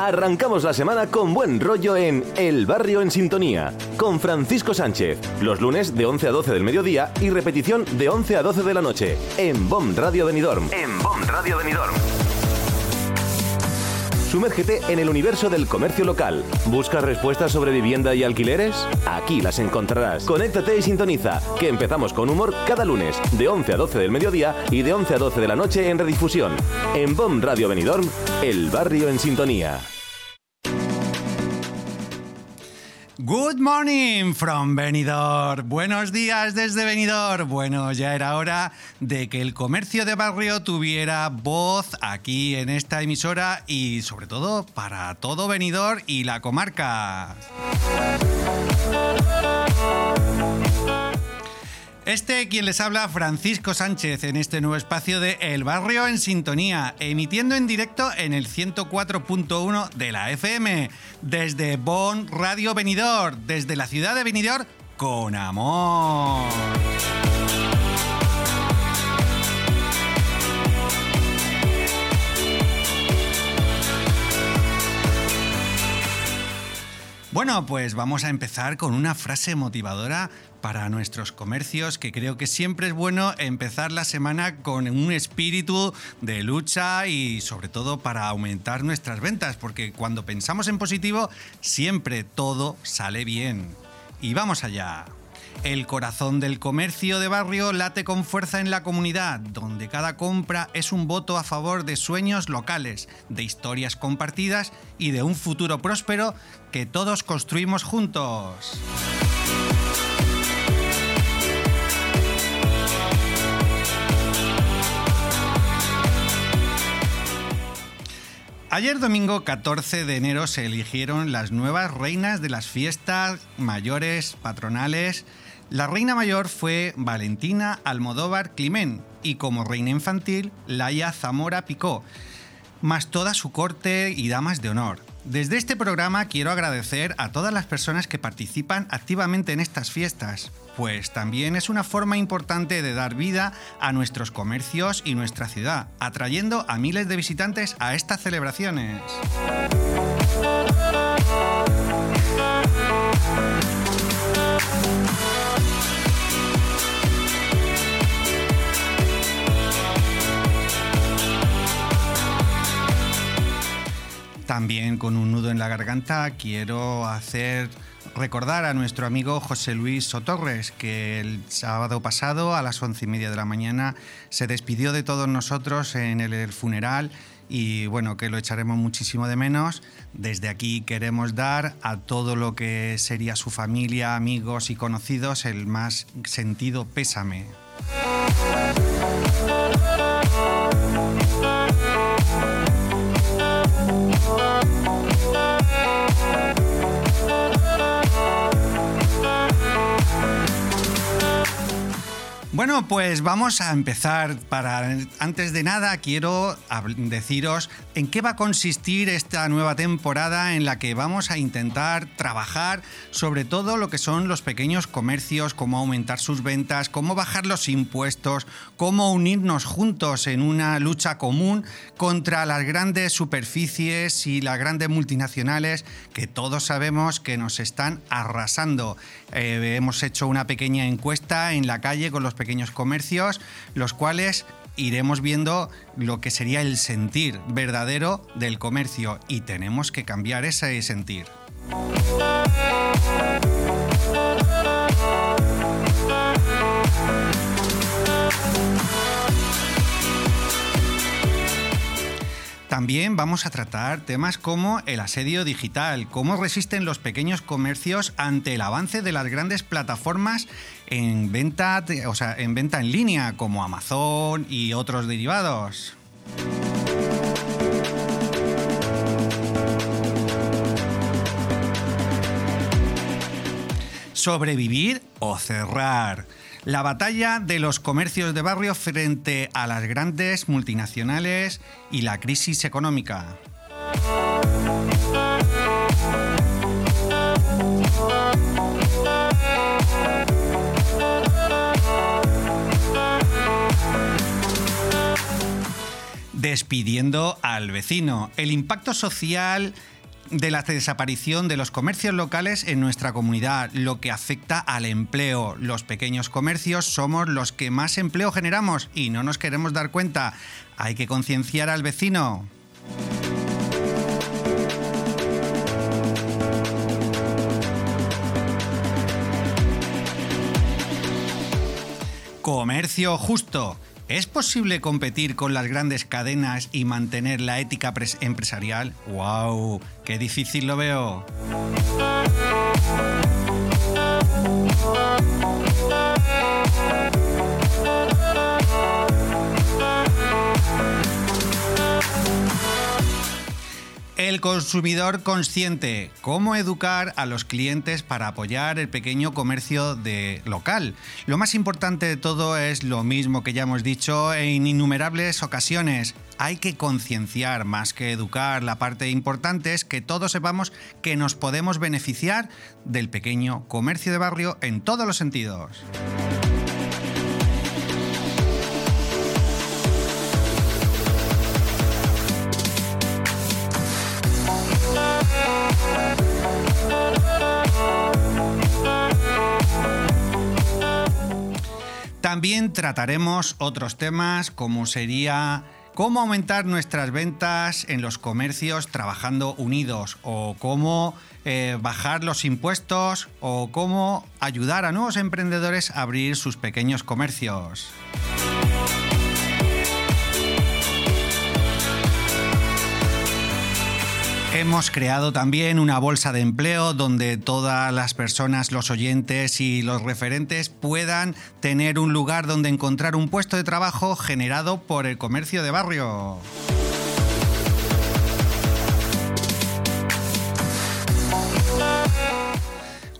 Arrancamos la semana con buen rollo en El Barrio en Sintonía, con Francisco Sánchez, los lunes de 11 a 12 del mediodía y repetición de 11 a 12 de la noche, en BOM Radio Benidorm. En BOM Radio Benidorm. Sumérgete en el universo del comercio local. ¿Buscas respuestas sobre vivienda y alquileres? Aquí las encontrarás. Conéctate y sintoniza, que empezamos con humor cada lunes, de 11 a 12 del mediodía y de 11 a 12 de la noche en redifusión. En BOM Radio Benidorm, el barrio en sintonía. Good morning from Benidorm. Buenos días desde Benidorm. Bueno, ya era hora de que el comercio de barrio tuviera voz aquí en esta emisora y sobre todo para todo Benidorm y la comarca. Este quien les habla, Francisco Sánchez, en este nuevo espacio de El Barrio en Sintonía, emitiendo en directo en el 104.1 de la FM, desde Bonn Radio Benidorm, desde la ciudad de Benidorm, con amor. Bueno, pues vamos a empezar con una frase motivadora para nuestros comercios, que creo que siempre es bueno empezar la semana con un espíritu de lucha y sobre todo para aumentar nuestras ventas, porque cuando pensamos en positivo siempre todo sale bien. Y vamos allá. El corazón del comercio de barrio late con fuerza en la comunidad, donde cada compra es un voto a favor de sueños locales, de historias compartidas y de un futuro próspero que todos construimos juntos. Ayer domingo 14 de enero se eligieron las nuevas reinas de las fiestas mayores patronales. La reina mayor fue Valentina Almodóvar Climén y como reina infantil Laia Zamora Picó, más toda su corte y damas de honor. Desde este programa quiero agradecer a todas las personas que participan activamente en estas fiestas, pues también es una forma importante de dar vida a nuestros comercios y nuestra ciudad, atrayendo a miles de visitantes a estas celebraciones. También con un nudo en la garganta quiero hacer recordar a nuestro amigo José Luis Sotorres, que el sábado pasado a las once y media de la mañana se despidió de todos nosotros en el funeral y bueno, que lo echaremos muchísimo de menos. Desde aquí queremos dar a todo lo que sería su familia, amigos y conocidos el más sentido pésame. Bueno, pues vamos a empezar. Para antes de nada quiero deciros en qué va a consistir esta nueva temporada en la que vamos a intentar trabajar sobre todo lo que son los pequeños comercios, cómo aumentar sus ventas, cómo bajar los impuestos, cómo unirnos juntos en una lucha común contra las grandes superficies y las grandes multinacionales que todos sabemos que nos están arrasando. Eh, hemos hecho una pequeña encuesta en la calle con los pequeños comercios, los cuales iremos viendo lo que sería el sentir verdadero del comercio y tenemos que cambiar ese sentir. También vamos a tratar temas como el asedio digital, cómo resisten los pequeños comercios ante el avance de las grandes plataformas en venta, o sea, en venta en línea como Amazon y otros derivados. Sobrevivir o cerrar la batalla de los comercios de barrio frente a las grandes multinacionales y la crisis económica. Despidiendo al vecino. El impacto social de la desaparición de los comercios locales en nuestra comunidad, lo que afecta al empleo. Los pequeños comercios somos los que más empleo generamos y no nos queremos dar cuenta. Hay que concienciar al vecino. Comercio justo. ¿Es posible competir con las grandes cadenas y mantener la ética empresarial? ¡Wow! ¡Qué difícil lo veo! El consumidor consciente. ¿Cómo educar a los clientes para apoyar el pequeño comercio de local? Lo más importante de todo es lo mismo que ya hemos dicho en innumerables ocasiones. Hay que concienciar más que educar. La parte importante es que todos sepamos que nos podemos beneficiar del pequeño comercio de barrio en todos los sentidos. También trataremos otros temas como sería cómo aumentar nuestras ventas en los comercios trabajando unidos o cómo eh, bajar los impuestos o cómo ayudar a nuevos emprendedores a abrir sus pequeños comercios. Hemos creado también una bolsa de empleo donde todas las personas, los oyentes y los referentes puedan tener un lugar donde encontrar un puesto de trabajo generado por el comercio de barrio.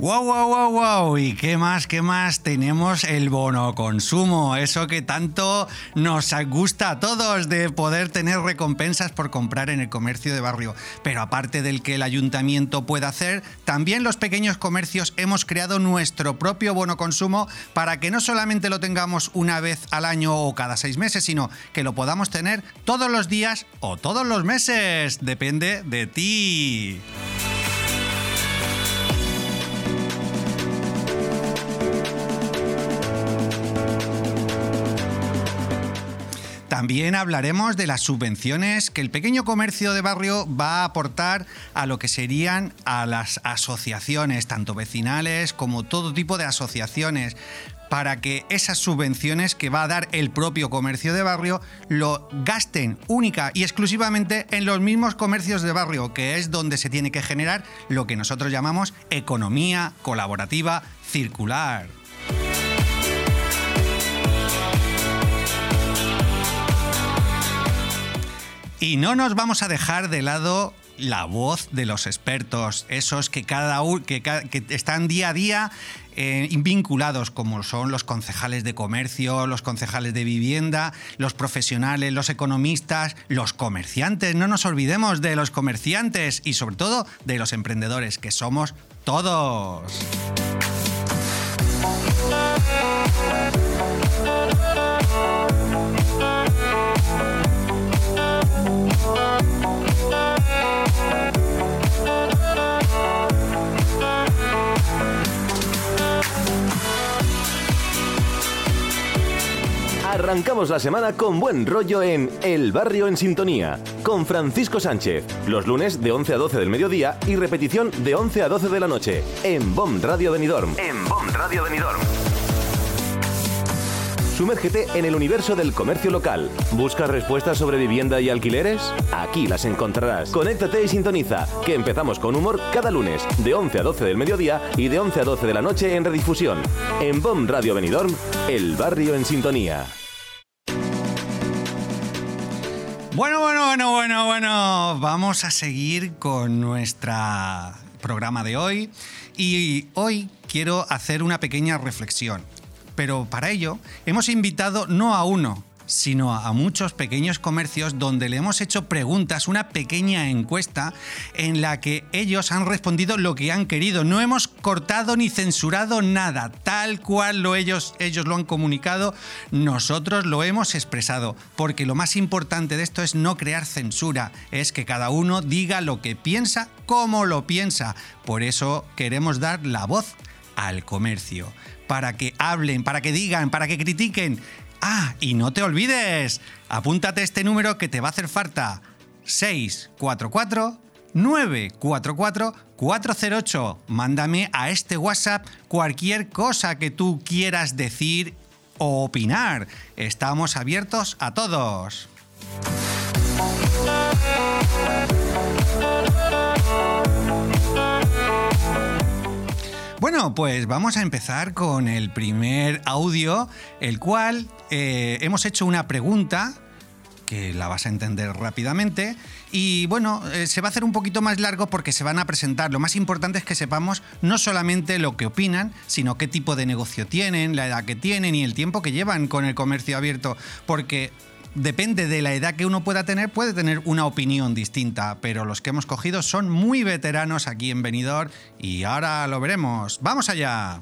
¡Wow, wow, wow, wow! ¿Y qué más, qué más? Tenemos el bono consumo, eso que tanto nos gusta a todos de poder tener recompensas por comprar en el comercio de barrio. Pero aparte del que el ayuntamiento puede hacer, también los pequeños comercios hemos creado nuestro propio bono consumo para que no solamente lo tengamos una vez al año o cada seis meses, sino que lo podamos tener todos los días o todos los meses. Depende de ti. También hablaremos de las subvenciones que el pequeño comercio de barrio va a aportar a lo que serían a las asociaciones, tanto vecinales como todo tipo de asociaciones para que esas subvenciones que va a dar el propio comercio de barrio lo gasten única y exclusivamente en los mismos comercios de barrio, que es donde se tiene que generar lo que nosotros llamamos economía colaborativa circular. Y no nos vamos a dejar de lado la voz de los expertos, esos que, cada, que, que están día a día eh, vinculados, como son los concejales de comercio, los concejales de vivienda, los profesionales, los economistas, los comerciantes. No nos olvidemos de los comerciantes y sobre todo de los emprendedores, que somos todos. Arrancamos la semana con buen rollo en El Barrio en Sintonía, con Francisco Sánchez, los lunes de 11 a 12 del mediodía y repetición de 11 a 12 de la noche, en BOM Radio Benidorm. En BOM Radio Benidorm. Sumérgete en el universo del comercio local. ¿Buscas respuestas sobre vivienda y alquileres? Aquí las encontrarás. Conéctate y sintoniza, que empezamos con humor cada lunes, de 11 a 12 del mediodía y de 11 a 12 de la noche en redifusión. En BOM Radio Benidorm, El Barrio en Sintonía. Bueno, bueno, bueno, bueno, bueno. Vamos a seguir con nuestro programa de hoy. Y hoy quiero hacer una pequeña reflexión. Pero para ello hemos invitado no a uno, sino a muchos pequeños comercios donde le hemos hecho preguntas, una pequeña encuesta en la que ellos han respondido lo que han querido. No hemos cortado ni censurado nada, tal cual lo ellos, ellos lo han comunicado, nosotros lo hemos expresado, porque lo más importante de esto es no crear censura, es que cada uno diga lo que piensa, como lo piensa. Por eso queremos dar la voz al comercio, para que hablen, para que digan, para que critiquen. Ah, y no te olvides, apúntate este número que te va a hacer falta. 644 944 408. Mándame a este WhatsApp cualquier cosa que tú quieras decir o opinar. Estamos abiertos a todos. Bueno, pues vamos a empezar con el primer audio, el cual eh, hemos hecho una pregunta que la vas a entender rápidamente. Y bueno, eh, se va a hacer un poquito más largo porque se van a presentar. Lo más importante es que sepamos no solamente lo que opinan, sino qué tipo de negocio tienen, la edad que tienen y el tiempo que llevan con el comercio abierto. Porque depende de la edad que uno pueda tener, puede tener una opinión distinta, pero los que hemos cogido son muy veteranos aquí en Benidorm y ahora lo veremos. ¡Vamos allá!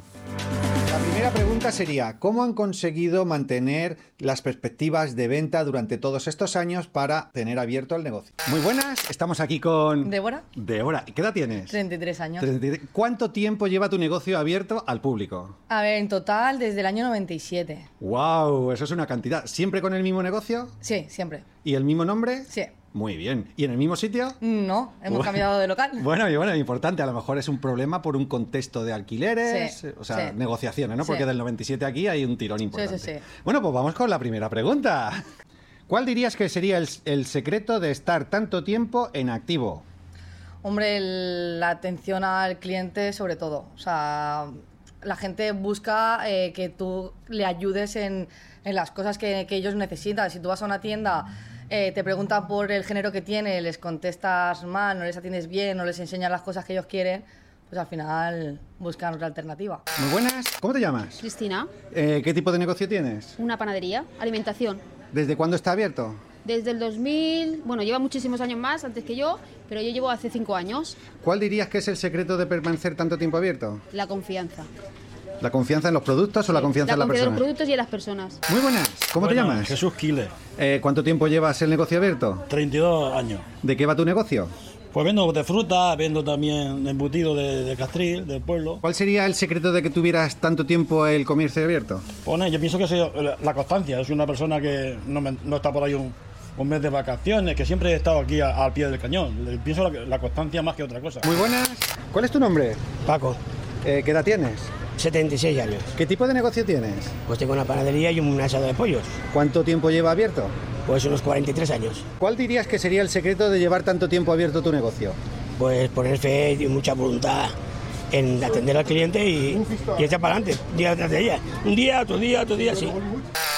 La primera pregunta sería, ¿cómo han conseguido mantener las perspectivas de venta durante todos estos años para tener abierto el negocio? Muy buenas, estamos aquí con... Débora. Débora, ¿qué edad tienes? 33 años. 33. ¿Cuánto tiempo lleva tu negocio abierto al público? A ver, en total desde el año 97. ¡Wow! Eso es una cantidad. ¿Siempre con el mismo negocio? Sí, siempre. ¿Y el mismo nombre? Sí. Muy bien. ¿Y en el mismo sitio? No, hemos Bueno. cambiado de local. Bueno, y bueno, importante, a lo mejor es un problema por un contexto de alquileres, Sí, o sea, sí. negociaciones, ¿no? Porque Sí. del 97 aquí hay un tirón importante. sí, sí. Bueno, pues vamos con la primera pregunta. ¿Cuál dirías que sería el, el secreto de estar tanto tiempo en activo? Hombre, el- la atención al cliente sobre todo. O sea, la gente busca eh, que tú le ayudes en, en las cosas que, que ellos necesitan. Si tú vas a una tienda, eh, te preguntan por el género que tiene, les contestas mal, no les atiendes bien, no les enseñas las cosas que ellos quieren, pues al final buscan otra alternativa. Muy buenas. ¿Cómo te llamas? Cristina, Eh, ¿Qué tipo de negocio tienes? una panadería, alimentación. ¿Desde cuándo está abierto? Desde el 2000, bueno, lleva muchísimos años más antes que yo, pero yo llevo hace cinco años. ¿Cuál dirías que es el secreto de permanecer tanto tiempo abierto? La confianza. ¿La confianza en los productos o la confianza en la confianza en persona? los productos y en las personas. Muy buenas. ¿Cómo te Bueno, llamas? Jesús Quiles, Eh, ¿Cuánto tiempo llevas el negocio abierto? 32 años. ¿De qué va tu negocio? Pues vendo de fruta, vendo también embutido de, de Castril, del pueblo. ¿Cuál sería el secreto de que tuvieras tanto tiempo el comercio abierto? Pone, yo pienso que es la- la constancia. Es una persona que no, me- no está por ahí un, un mes de vacaciones, que siempre he estado aquí a- al pie del cañón. Pienso la, la constancia más que otra cosa. Muy buenas. ¿Cuál es tu nombre? Paco, Eh, ¿Qué edad tienes? 76 años. ¿Qué tipo de negocio tienes? Pues tengo una panadería y un asado de pollos. ¿Cuánto tiempo lleva abierto? Pues unos 43 años. ¿Cuál dirías que sería el secreto de llevar tanto tiempo abierto tu negocio? Pues poner fe y mucha voluntad en atender al cliente y, y echar para adelante, día tras día. Un día, otro día, otro día, sí.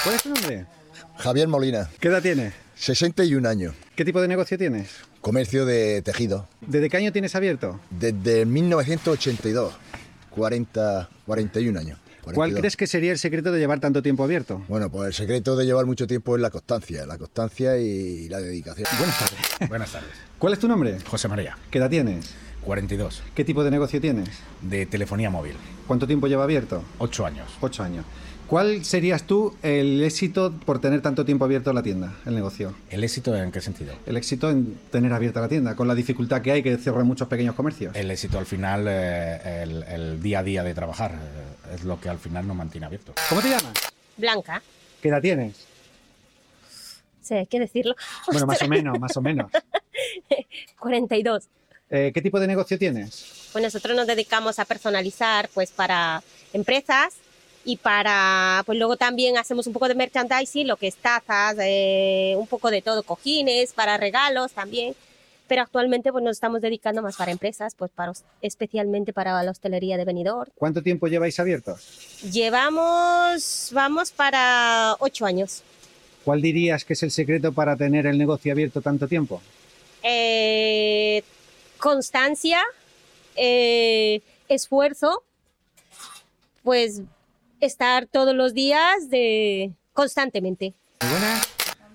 ¿Cuál es tu nombre? Javier Molina, ¿Qué edad tienes? 61 años, ¿Qué tipo de negocio tienes? comercio de tejido. ¿Desde qué año tienes abierto? Desde 1982, 40, 41 años. ¿Cuál 42. crees que sería el secreto de llevar tanto tiempo abierto? Bueno, pues el secreto de llevar mucho tiempo es la constancia, la constancia y la dedicación. Buenas tardes. Buenas tardes. ¿Cuál es tu nombre? José María, ¿Qué edad tienes? 42, ¿Qué tipo de negocio tienes? de telefonía móvil, ¿Cuánto tiempo lleva abierto? 8 años. Ocho años. ¿Cuál serías tú el éxito por tener tanto tiempo abierto la tienda, el negocio? ¿El éxito en qué sentido? El éxito en tener abierta la tienda, con la dificultad que hay que cierran muchos pequeños comercios. El éxito al final, eh, el, el día a día de trabajar, eh, es lo que al final nos mantiene abiertos. ¿Cómo te llamas? Blanca. ¿Qué edad tienes? Sí, hay que decirlo. Bueno, más o menos, más o menos. 42. Eh, ¿Qué tipo de negocio tienes? Pues nosotros nos dedicamos a personalizar pues para empresas y para, pues luego también hacemos un poco de merchandising, lo que es tazas, eh, un poco de todo, cojines, para regalos también. Pero actualmente pues nos estamos dedicando más para empresas, pues para, especialmente para la hostelería de Benidorm. ¿Cuánto tiempo lleváis abiertos? Llevamos, vamos para ocho años. ¿Cuál dirías que es el secreto para tener el negocio abierto tanto tiempo? eh, constancia, eh, esfuerzo, pues estar todos los días de constantemente. Muy buenas.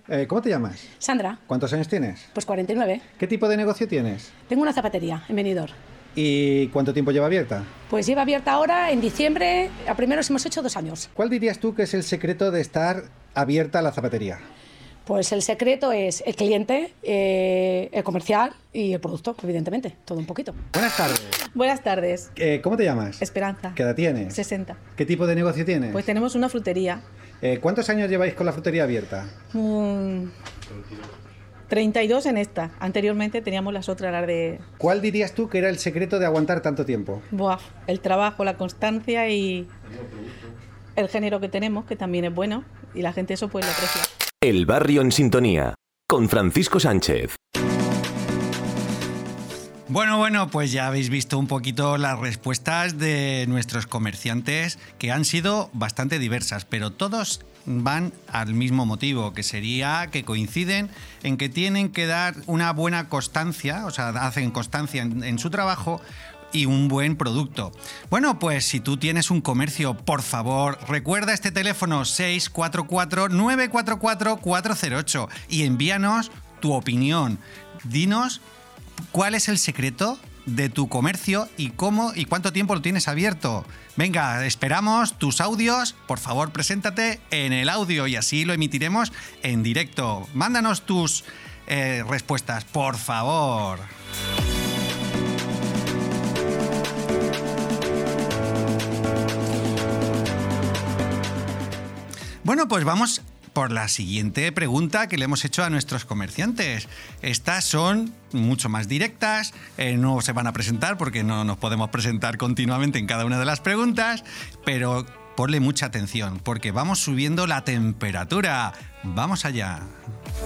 Eh, ¿Cómo te llamas? Sandra, ¿Cuántos años tienes? pues 49. ¿Qué tipo de negocio tienes? Tengo una zapatería en Benidorm. ¿Y cuánto tiempo lleva abierta? Pues lleva abierta ahora en diciembre. A primeros hemos hecho dos años. ¿Cuál dirías tú que es el secreto de estar abierta la zapatería? Pues el secreto es el cliente, eh, el comercial y el producto, evidentemente. Todo un poquito. Buenas tardes. Buenas tardes. Eh, ¿Cómo te llamas? Esperanza. ¿Qué edad tienes? 60. ¿Qué tipo de negocio tienes? Pues tenemos una frutería. Eh, ¿Cuántos años lleváis con la frutería abierta? Mm, 32 en esta. Anteriormente teníamos las otras, las de ¿Cuál dirías tú que era el secreto de aguantar tanto tiempo? buah, el trabajo, la constancia y el género que tenemos, que también es bueno. Y la gente eso pues lo aprecia. El barrio en sintonía. Con Francisco Sánchez. Bueno, bueno, pues ya habéis visto un poquito las respuestas de nuestros comerciantes que han sido bastante diversas, pero todos van al mismo motivo, que sería que coinciden en que tienen que dar una buena constancia, o sea, hacen constancia en, en su trabajo y un buen producto. Bueno, pues si tú tienes un comercio, por favor, recuerda este teléfono 644-944-408 y envíanos tu opinión. Dinos cuál es el secreto de tu comercio y cómo y cuánto tiempo lo tienes abierto. Venga, esperamos tus audios. Por favor, preséntate en el audio y así lo emitiremos en directo. Mándanos tus eh, respuestas, por favor. Bueno, pues vamos por la siguiente pregunta que le hemos hecho a nuestros comerciantes. Estas son mucho más directas, eh, no se van a presentar porque no nos podemos presentar continuamente en cada una de las preguntas, pero ponle mucha atención porque vamos subiendo la temperatura. Vamos allá.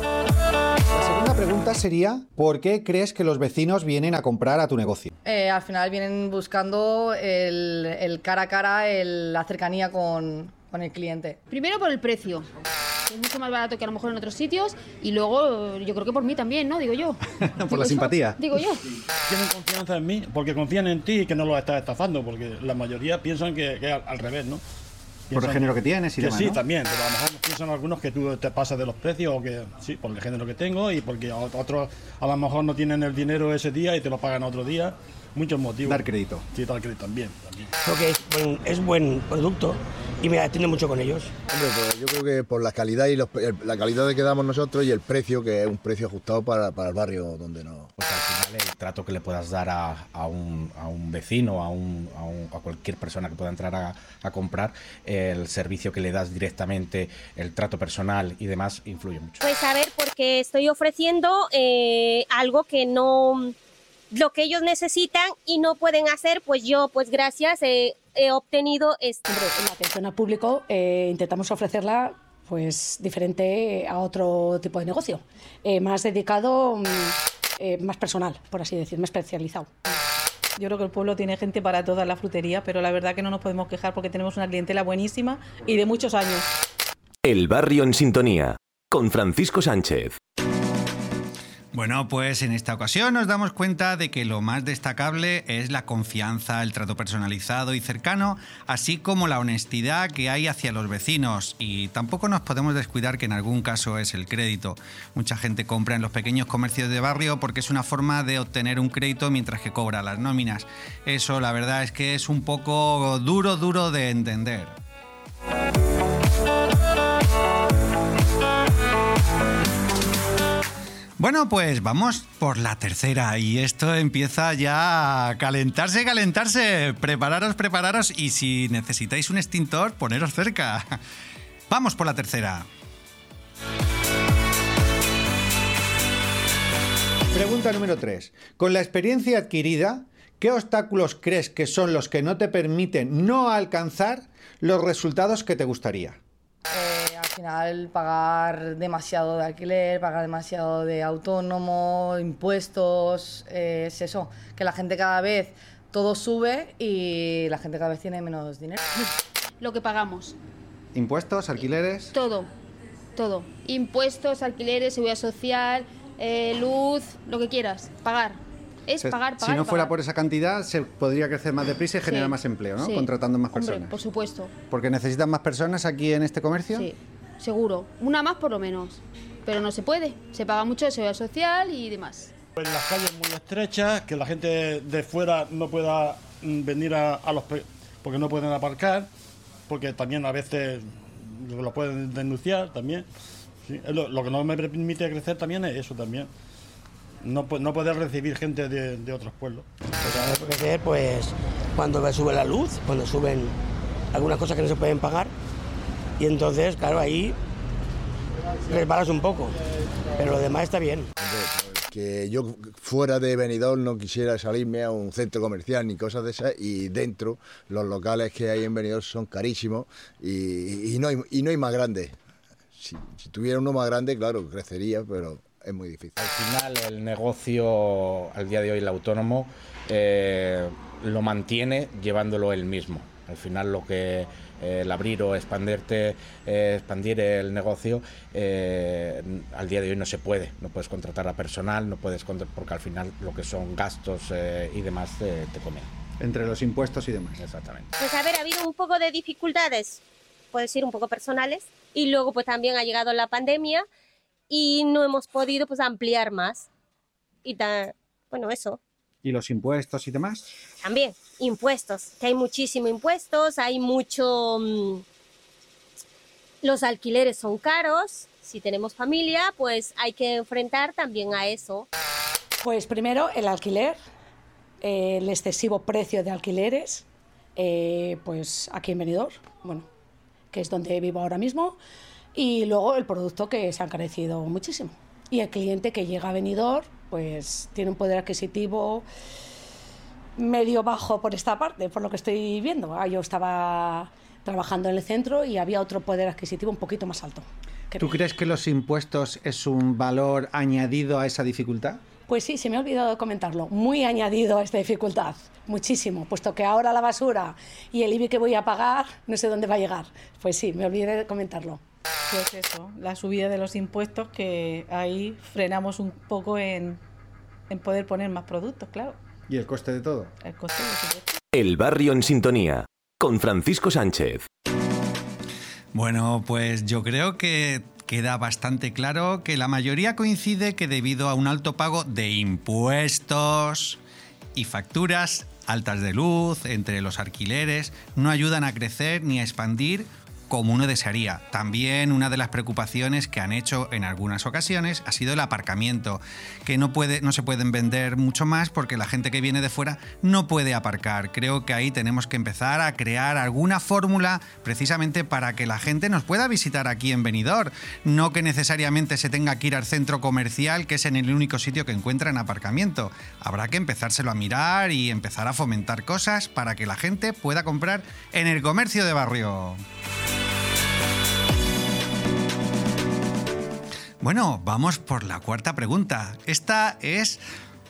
La segunda pregunta sería, ¿por qué crees que los vecinos vienen a comprar a tu negocio? Eh, al final vienen buscando el, el cara a cara, el- la cercanía con, con el cliente. Primero por el precio. que Es mucho más barato que a lo mejor en otros sitios. Y luego, eh, yo creo que por mí también, ¿no? Digo yo. por la simpatía. Digo yo. Tienen confianza en mí porque confían en ti y que no los estás estafando, porque la mayoría piensan que, que al, al revés, ¿no? Por el género que tienes y que demás, Sí, ¿no? también, pero a lo mejor piensan algunos que tú te pasas de los precios o que sí, por el género que tengo y porque otros a lo mejor no tienen el dinero ese día y te lo pagan otro día. Muchos motivos. Dar crédito. Sí, dar crédito también. también. Creo que es buen, es buen producto y me atiende mucho con ellos. Hombre, pues yo creo que por la calidad y los- la calidad de que damos nosotros y el precio, que es un precio ajustado para, para el barrio donde nos... Pues al final el trato que le puedas dar a, a un, a un vecino, a, un- a un- a cualquier persona que pueda entrar a, a comprar, el servicio que le das directamente, el trato personal y demás, influye mucho. Pues a ver, porque estoy ofreciendo eh, algo que no, lo que ellos necesitan y no pueden hacer, pues yo, pues gracias, eh, he obtenido esto. Hombre, en la atención al público eh, intentamos ofrecerla pues diferente a otro tipo de negocio, Eh, más dedicado, mm, eh, más personal, por así decir, más especializado. Yo creo que el pueblo tiene gente para toda la frutería, pero la verdad que no nos podemos quejar porque tenemos una clientela buenísima y de muchos años. El barrio en sintonía. Con Francisco Sánchez. Bueno, pues en esta ocasión nos damos cuenta de que lo más destacable es la confianza, el trato personalizado y cercano, así como la honestidad que hay hacia los vecinos. Y tampoco nos podemos descuidar que en algún caso es el crédito. Mucha gente compra en los pequeños comercios de barrio porque es una forma de obtener un crédito mientras que cobra las nóminas. Eso la verdad es que es un poco duro, duro de entender. Bueno, pues vamos por la tercera y esto empieza ya a calentarse, calentarse. Prepararos, prepararos y si necesitáis un extintor, poneros cerca. Vamos por la tercera. Pregunta número 3. Con la experiencia adquirida, ¿qué obstáculos crees que son los que no te permiten no alcanzar los resultados que te gustaría? Eh, al final pagar demasiado de alquiler, pagar demasiado de autónomo, impuestos, eh, es eso, que la gente cada vez todo sube y la gente cada vez tiene menos dinero. Lo que pagamos. ¿Impuestos, alquileres? Todo. Todo. Impuestos, alquileres, seguridad social, eh, luz, lo que quieras. Pagar. Es Se- pagar, pagar. si no fuera pagar. por esa cantidad, se podría crecer más deprisa y generar Sí, más empleo, ¿no? sí. Contratando más Hombre, personas. por supuesto. Porque necesitan más personas aquí en este comercio. Sí. seguro. Una más por lo menos. Pero no se puede. Se paga mucho de seguridad social y demás. Pues las calles muy estrechas, que la gente de fuera no pueda mm, venir a, a los... porque no pueden aparcar, porque también a veces lo pueden denunciar también. Sí, es lo, lo que no me permite crecer también es eso también. No, no poder recibir gente de, de otros pueblos. Pues pues cuando sube la luz, cuando suben algunas cosas que no se pueden pagar. Y entonces, claro, ahí resbalas un poco. Pero lo demás está bien. que yo fuera de Benidorm no quisiera salirme a un centro comercial ni cosas de esas y dentro los locales que hay en Benidorm son carísimos y, y no, hay, y no hay más grandes. Si, si tuviera uno más grande, claro, crecería, pero es muy difícil. Al final el negocio, al día de hoy el autónomo, eh, lo mantiene llevándolo él mismo. Al final lo que eh, el abrir o expanderte, eh, expandir el negocio, eh, al día de hoy no se puede. No puedes contratar a personal, no puedes porque al final lo que son gastos eh, y demás eh, te comen. Entre los impuestos y demás. Exactamente. Pues a ver, ha habido un poco de dificultades, puedo decir un poco personales, y luego pues también ha llegado la pandemia y no hemos podido pues ampliar más. Y ta- bueno, eso. ¿Y los impuestos y demás? También, impuestos, que hay muchísimo impuestos, hay mucho... mm, los alquileres son caros, si tenemos familia, pues hay que enfrentar también a eso. Pues primero el alquiler, eh, el excesivo precio de alquileres, eh, pues aquí en Benidorm, bueno, que es donde vivo ahora mismo, y luego el producto que se ha encarecido muchísimo. Y el cliente que llega a Benidorm, pues tiene un poder adquisitivo medio bajo por esta parte, por lo que estoy viendo. Ah, Yo estaba trabajando en el centro y había otro poder adquisitivo un poquito más alto. ¿Tú crees que los impuestos es un valor añadido a esa dificultad? Pues sí, se me ha olvidado de comentarlo. Muy añadido a esta dificultad, muchísimo, puesto que ahora la basura y el IBI que voy a pagar no sé dónde va a llegar. Pues sí, me olvidé de comentarlo. Pues eso, la subida de los impuestos que ahí frenamos un poco en, en poder poner más productos, claro. ¿Y el coste de todo? El coste de impuestos. El barrio en sintonía con Francisco Sánchez. Bueno, pues yo creo que queda bastante claro que la mayoría coincide que debido a un alto pago de impuestos y facturas altas de luz, entre los alquileres, no ayudan a crecer ni a expandir como uno desearía. También una de las preocupaciones que han hecho en algunas ocasiones ha sido el aparcamiento, que no, se pueden vender mucho más porque la gente que viene de fuera no puede aparcar. Creo que ahí tenemos que empezar a crear alguna fórmula precisamente para que la gente nos pueda visitar aquí en Benidorm, no que necesariamente se tenga que ir al centro comercial, que es en el único sitio que encuentran aparcamiento. Habrá que empezárselo a mirar y empezar a fomentar cosas para que la gente pueda comprar en el comercio de barrio. Bueno, vamos por la cuarta pregunta. Esta es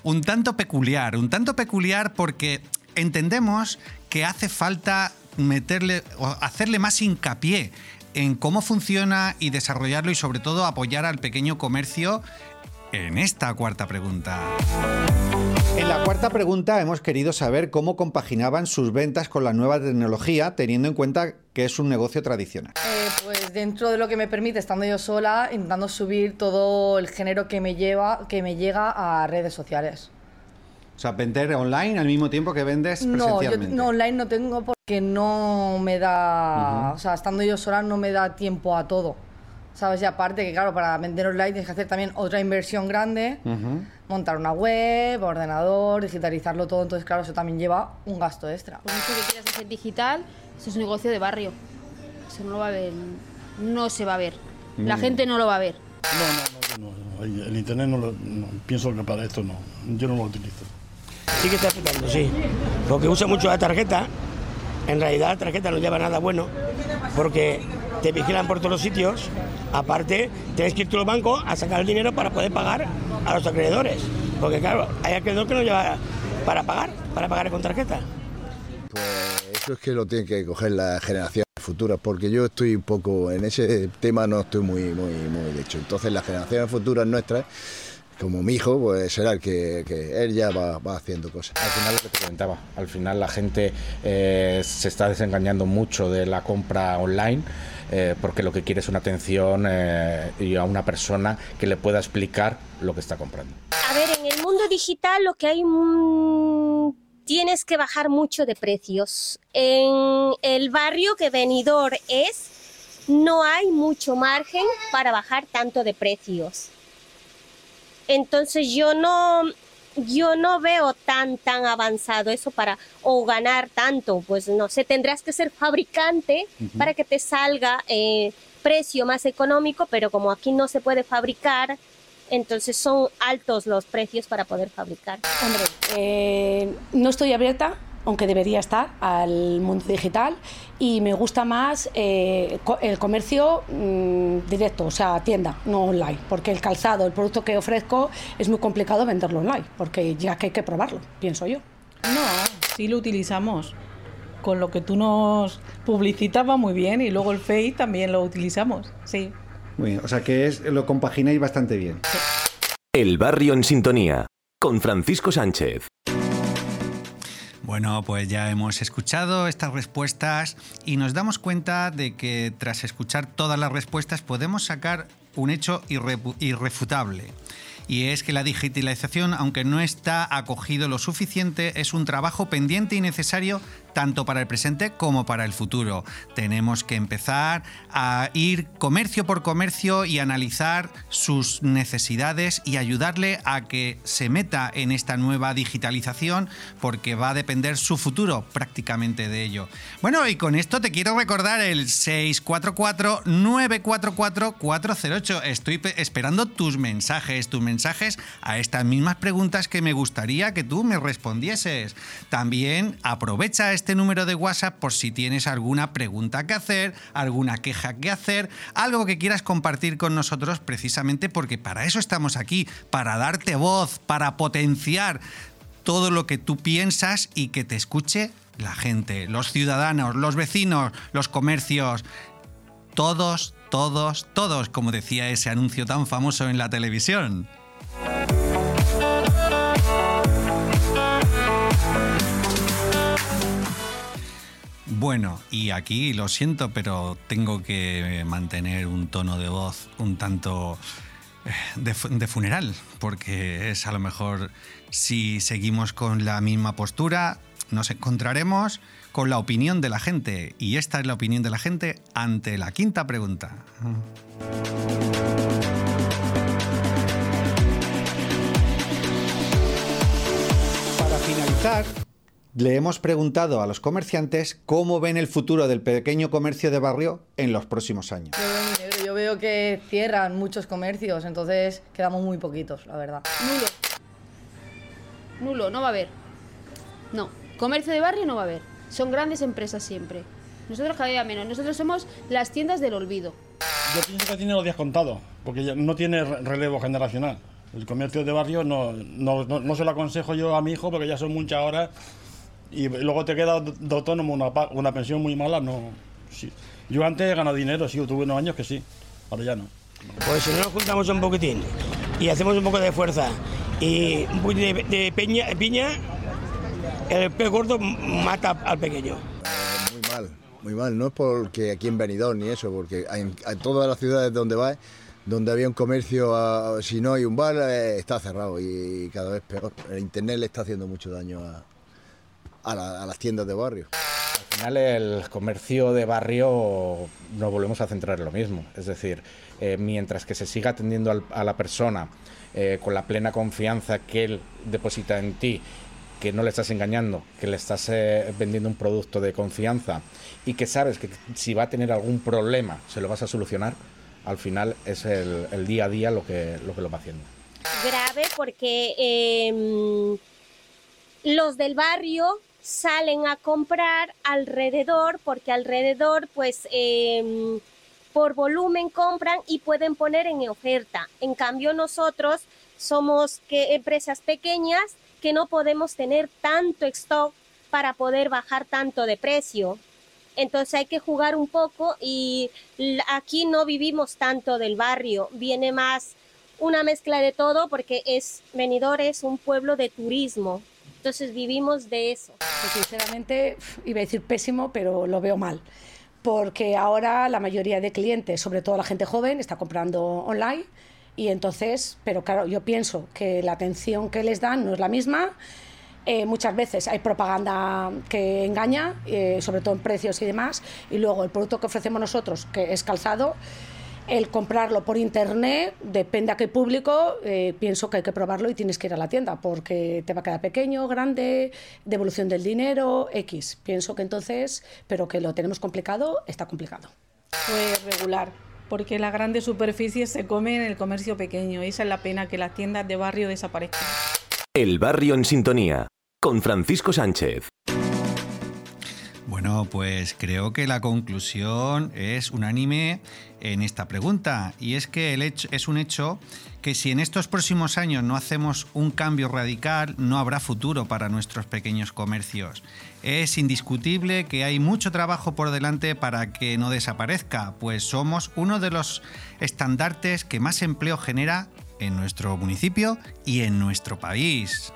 un tanto peculiar, un tanto peculiar porque entendemos que hace falta meterle o hacerle más hincapié en cómo funciona y desarrollarlo y sobre todo apoyar al pequeño comercio en esta cuarta pregunta. En la cuarta pregunta hemos querido saber cómo compaginaban sus ventas con la nueva tecnología, teniendo en cuenta que es un negocio tradicional. Eh, pues dentro de lo que me permite, estando yo sola, intentando subir todo el género que me lleva, que me llega a redes sociales. O sea, vender online al mismo tiempo que vendes No, yo presencialmente. no, online no tengo porque no me da, o sea, estando yo sola no me da tiempo a todo. ¿Sabes? Y aparte que, claro, para vender online tienes que hacer también otra inversión grande, montar una web, ordenador, digitalizarlo todo, entonces, claro, eso también lleva un gasto extra. Por mucho que quieras hacer digital, eso es un negocio de barrio. Eso no lo va a ver, no se va a ver. La Mm. gente no lo va a ver. No, no, no, el el internet no lo no, pienso que para esto no, yo no lo utilizo. Sí que está afectando, sí. Porque usa mucho la tarjeta. En realidad la tarjeta no lleva nada bueno porque te vigilan por todos los sitios. Aparte, tienes que ir tú al banco a sacar el dinero para poder pagar a los acreedores. Porque claro, hay acreedor que no lleva para pagar, para pagar con tarjeta. Eso es que lo tienen que coger las generaciones futuras, porque yo estoy un poco en ese tema, no estoy muy, muy, muy de hecho. Entonces, las generaciones futuras nuestras, como mi hijo, pues será el que, que él ya va, va haciendo cosas. Al final lo que te comentaba, al final la gente eh, se está desengañando mucho de la compra online eh, porque lo que quiere es una atención eh, y a una persona que le pueda explicar lo que está comprando. A ver, en el mundo digital lo que hay mm, tienes que bajar mucho de precios. En el barrio que venidor es, no hay mucho margen para bajar tanto de precios. Entonces yo no, yo no veo tan tan avanzado eso para o ganar tanto, pues no sé, tendrás que ser fabricante para que te salga eh, precio más económico, pero como aquí no se puede fabricar, entonces son altos los precios para poder fabricar. Hombre, eh, no estoy abierta, aunque debería estar, al mundo digital y me gusta más eh, el comercio mm, directo, o sea, tienda, no online, porque el calzado, el producto que ofrezco, es muy complicado venderlo online, porque ya que hay que probarlo, pienso yo. No, sí lo utilizamos. Con lo que tú nos publicitas va muy bien y luego el Face también lo utilizamos, sí. Muy bien, o sea que es, lo compagináis bastante bien. El barrio en sintonía con Francisco Sánchez. Bueno, pues ya hemos escuchado estas respuestas y nos damos cuenta de que tras escuchar todas las respuestas podemos sacar un hecho irrefutable. Y es que la digitalización, aunque no está acogido lo suficiente, es un trabajo pendiente y necesario tanto para el presente como para el futuro. Tenemos que empezar a ir comercio por comercio y analizar sus necesidades y ayudarle a que se meta en esta nueva digitalización porque va a depender su futuro prácticamente de ello. Bueno, y con esto te quiero recordar el 644-944-408. Estoy pe- esperando tus mensajes, tus mensajes a estas mismas preguntas que me gustaría que tú me respondieses. También aprovecha este número de WhatsApp por si tienes alguna pregunta que hacer, alguna queja que hacer, algo que quieras compartir con nosotros precisamente porque para eso estamos aquí, para darte voz, para potenciar todo lo que tú piensas y que te escuche la gente, los ciudadanos, los vecinos, los comercios, todos, todos, todos, como decía ese anuncio tan famoso en la televisión. Bueno, y aquí lo siento, pero tengo que mantener un tono de voz un tanto eh, de funeral, porque es a lo mejor si seguimos con la misma postura, nos encontraremos con la opinión de la gente. Y esta es la opinión de la gente ante la quinta pregunta. Para finalizar, le hemos preguntado a los comerciantes cómo ven el futuro del pequeño comercio de barrio en los próximos años. Yo veo, que cierran muchos comercios, entonces quedamos muy poquitos, la verdad. Nulo. Nulo, no va a haber. No. Comercio de barrio no va a haber. Son grandes empresas siempre. Nosotros cada día menos. Nosotros somos las tiendas del olvido. Yo pienso que tiene los días contados, porque no tiene re- relevo generacional. El comercio de barrio no, no, no, no se lo aconsejo yo a mi hijo porque ya son muchas horas y luego te queda de autónomo una, pa- una pensión muy mala. no sí. Yo antes he ganado dinero, sí, tuve unos años que sí, ahora ya no. Pues si no nos juntamos un poquitín y hacemos un poco de fuerza y un poquito de, de peña, piña, el pez gordo mata al pequeño. Muy mal, muy mal. No es porque aquí en Benidorm ni eso, porque en, en todas las ciudades donde vas, donde había un comercio, si no hay un bar, eh, está cerrado y cada vez peor. El internet le está haciendo mucho daño a, a la- a las tiendas de barrio. Al final el comercio de barrio nos volvemos a centrar en lo mismo. Es decir, eh, mientras que se siga atendiendo al- a la persona eh, con la plena confianza que él deposita en ti, que no le estás engañando, que le estás eh, vendiendo un producto de confianza y que sabes que si va a tener algún problema se lo vas a solucionar, al final es el, el día a día lo que, lo que lo va haciendo. grave porque em, los del barrio salen a comprar alrededor porque alrededor pues em, por volumen compran y pueden poner en oferta. En cambio nosotros somos que empresas pequeñas que no podemos tener tanto stock para poder bajar tanto de precio. Entonces hay que jugar un poco y aquí no vivimos tanto del barrio, viene más una mezcla de todo porque es Benidorm es un pueblo de turismo. Entonces vivimos de eso. Pues sinceramente, iba a decir pésimo, pero lo veo mal. porque ahora la mayoría de clientes, sobre todo la gente joven, está comprando online y entonces, pero claro, yo pienso que la atención que les dan no es la misma. Eh, muchas veces hay propaganda que engaña, eh, sobre todo en precios y demás, y luego el producto que ofrecemos nosotros, que es calzado, el comprarlo por internet, depende a qué público, eh, pienso que hay que probarlo y tienes que ir a la tienda porque te va a quedar pequeño, grande, devolución del dinero, X. Pienso que entonces, pero que lo tenemos complicado, está complicado. Pues regular, porque las grandes superficies se comen en el comercio pequeño y esa es la pena que las tiendas de barrio desaparezcan. El barrio en sintonía, con Francisco Sánchez. Bueno, pues creo que la conclusión es unánime en esta pregunta y es que el hecho, es un hecho que si en estos próximos años no hacemos un cambio radical, no habrá futuro para nuestros pequeños comercios. Es indiscutible que hay mucho trabajo por delante para que no desaparezca, pues somos uno de los estandartes que más empleo genera en nuestro municipio y en nuestro país.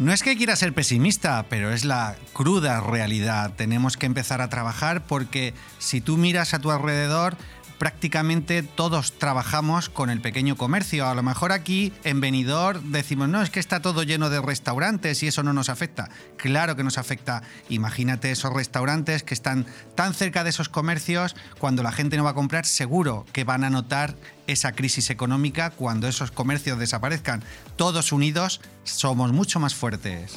No es que quiera ser pesimista, pero es la cruda realidad. Tenemos que empezar a trabajar porque si tú miras a tu alrededor, prácticamente todos trabajamos con el pequeño comercio. A lo mejor aquí en Benidorm decimos, no, es que está todo lleno de restaurantes y eso no nos afecta. Claro que nos afecta. Imagínate esos restaurantes que están tan cerca de esos comercios, cuando la gente no va a comprar, seguro que van a notar esa crisis económica cuando esos comercios desaparezcan. Todos unidos somos mucho más fuertes.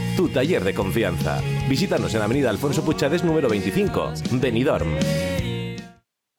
tu taller de confianza. Visítanos en Avenida Alfonso Puchades número 25, Benidorm.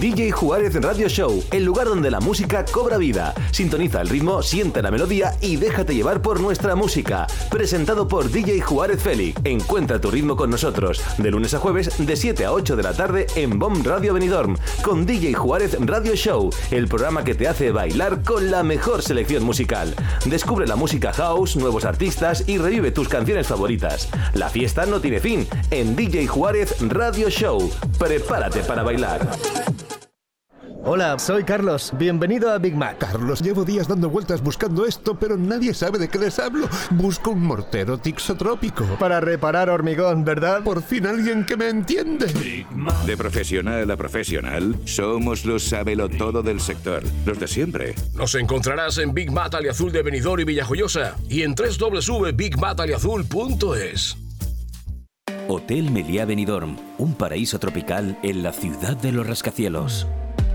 DJ Juárez Radio Show, el lugar donde la música cobra vida. Sintoniza el ritmo, siente la melodía y déjate llevar por nuestra música. Presentado por DJ Juárez Félix. Encuentra tu ritmo con nosotros, de lunes a jueves, de 7 a 8 de la tarde en Bomb Radio Benidorm, con DJ Juárez Radio Show, el programa que te hace bailar con la mejor selección musical. Descubre la música house, nuevos artistas y revive tus canciones favoritas. La fiesta no tiene fin en DJ Juárez Radio Show. Prepárate para bailar. Hola, soy Carlos. Bienvenido a Big Mac. Carlos, llevo días dando vueltas buscando esto, pero nadie sabe de qué les hablo. Busco un mortero tixotrópico. Para reparar hormigón, ¿verdad? Por fin alguien que me entiende. De profesional a profesional, somos los sabelo todo del sector. Los de siempre. Nos encontrarás en Big Mat Azul de Benidorm y Villajoyosa y en www.bigmataliazul.es. Hotel Meliá Benidorm, un paraíso tropical en la ciudad de los rascacielos.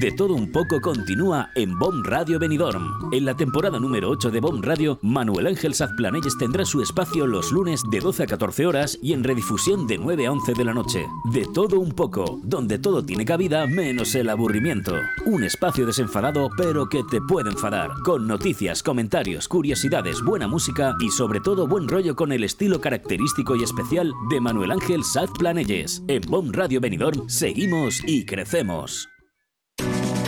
De todo un poco continúa en BOM Radio Benidorm. En la temporada número 8 de BOM Radio, Manuel Ángel Sazplanelles tendrá su espacio los lunes de 12 a 14 horas y en redifusión de 9 a 11 de la noche. De todo un poco, donde todo tiene cabida menos el aburrimiento. Un espacio desenfadado pero que te puede enfadar, con noticias, comentarios, curiosidades, buena música y sobre todo buen rollo con el estilo característico y especial de Manuel Ángel Sazplanelles. En BOM Radio Benidorm seguimos y crecemos.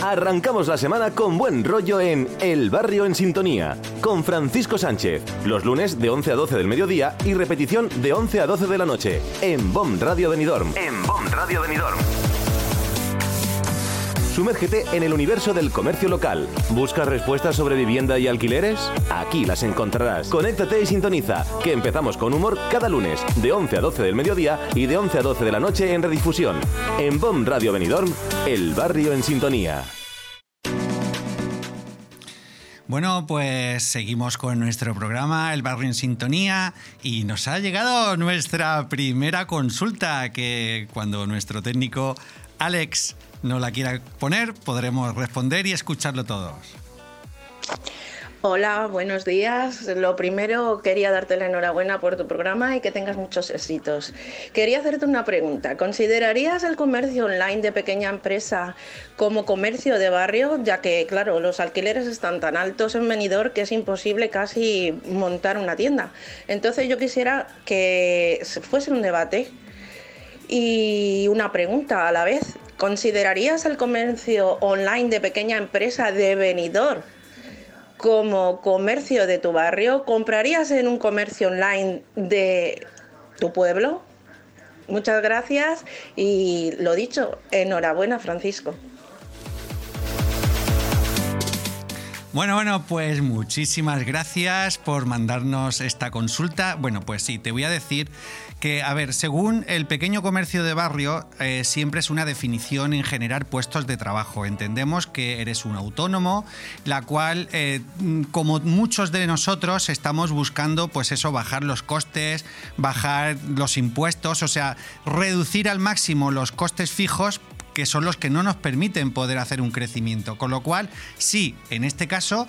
Arrancamos la semana con buen rollo en El Barrio en Sintonía, con Francisco Sánchez, los lunes de 11 a 12 del mediodía y repetición de 11 a 12 de la noche, en BOM Radio Benidorm. En BOM Radio Benidorm. Sumérgete en el universo del comercio local. ¿Buscas respuestas sobre vivienda y alquileres? Aquí las encontrarás. Conéctate y sintoniza, que empezamos con humor cada lunes, de 11 a 12 del mediodía y de 11 a 12 de la noche en redifusión. En BOM Radio Benidorm, El Barrio en Sintonía. Bueno, pues seguimos con nuestro programa El Barrio en Sintonía y nos ha llegado nuestra primera consulta que cuando nuestro técnico Alex no la quiera poner podremos responder y escucharlo todos. Hola, buenos días. Lo primero, quería darte la enhorabuena por tu programa y que tengas muchos éxitos. Quería hacerte una pregunta. ¿Considerarías el comercio online de pequeña empresa como comercio de barrio? Ya que, claro, los alquileres están tan altos en Benidorm que es imposible casi montar una tienda. Entonces yo quisiera que fuese un debate y una pregunta a la vez. ¿Considerarías el comercio online de pequeña empresa de Benidorm como comercio de tu barrio? ¿Comprarías en un comercio online de tu pueblo? Muchas gracias y lo dicho, enhorabuena Francisco. Bueno, bueno, pues muchísimas gracias por mandarnos esta consulta. Bueno, pues sí, te voy a decir que, a ver, según el pequeño comercio de barrio, eh, siempre es una definición en generar puestos de trabajo. Entendemos que eres un autónomo, la cual, eh, como muchos de nosotros, estamos buscando, pues eso, bajar los costes, bajar los impuestos, o sea, reducir al máximo los costes fijos que son los que no nos permiten poder hacer un crecimiento. Con lo cual, sí, en este caso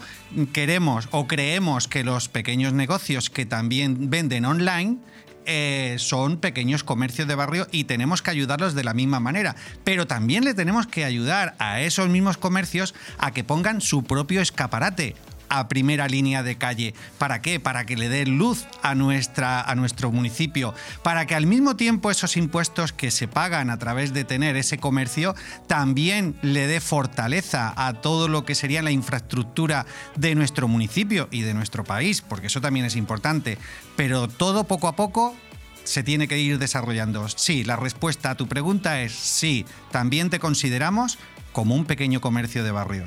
queremos o creemos que los pequeños negocios que también venden online, eh, son pequeños comercios de barrio y tenemos que ayudarlos de la misma manera. Pero también le tenemos que ayudar a esos mismos comercios a que pongan su propio escaparate a primera línea de calle. ¿Para qué? Para que le dé luz a, nuestra, a nuestro municipio, para que al mismo tiempo esos impuestos que se pagan a través de tener ese comercio también le dé fortaleza a todo lo que sería la infraestructura de nuestro municipio y de nuestro país, porque eso también es importante. Pero todo poco a poco se tiene que ir desarrollando. Sí, la respuesta a tu pregunta es sí, también te consideramos como un pequeño comercio de barrio.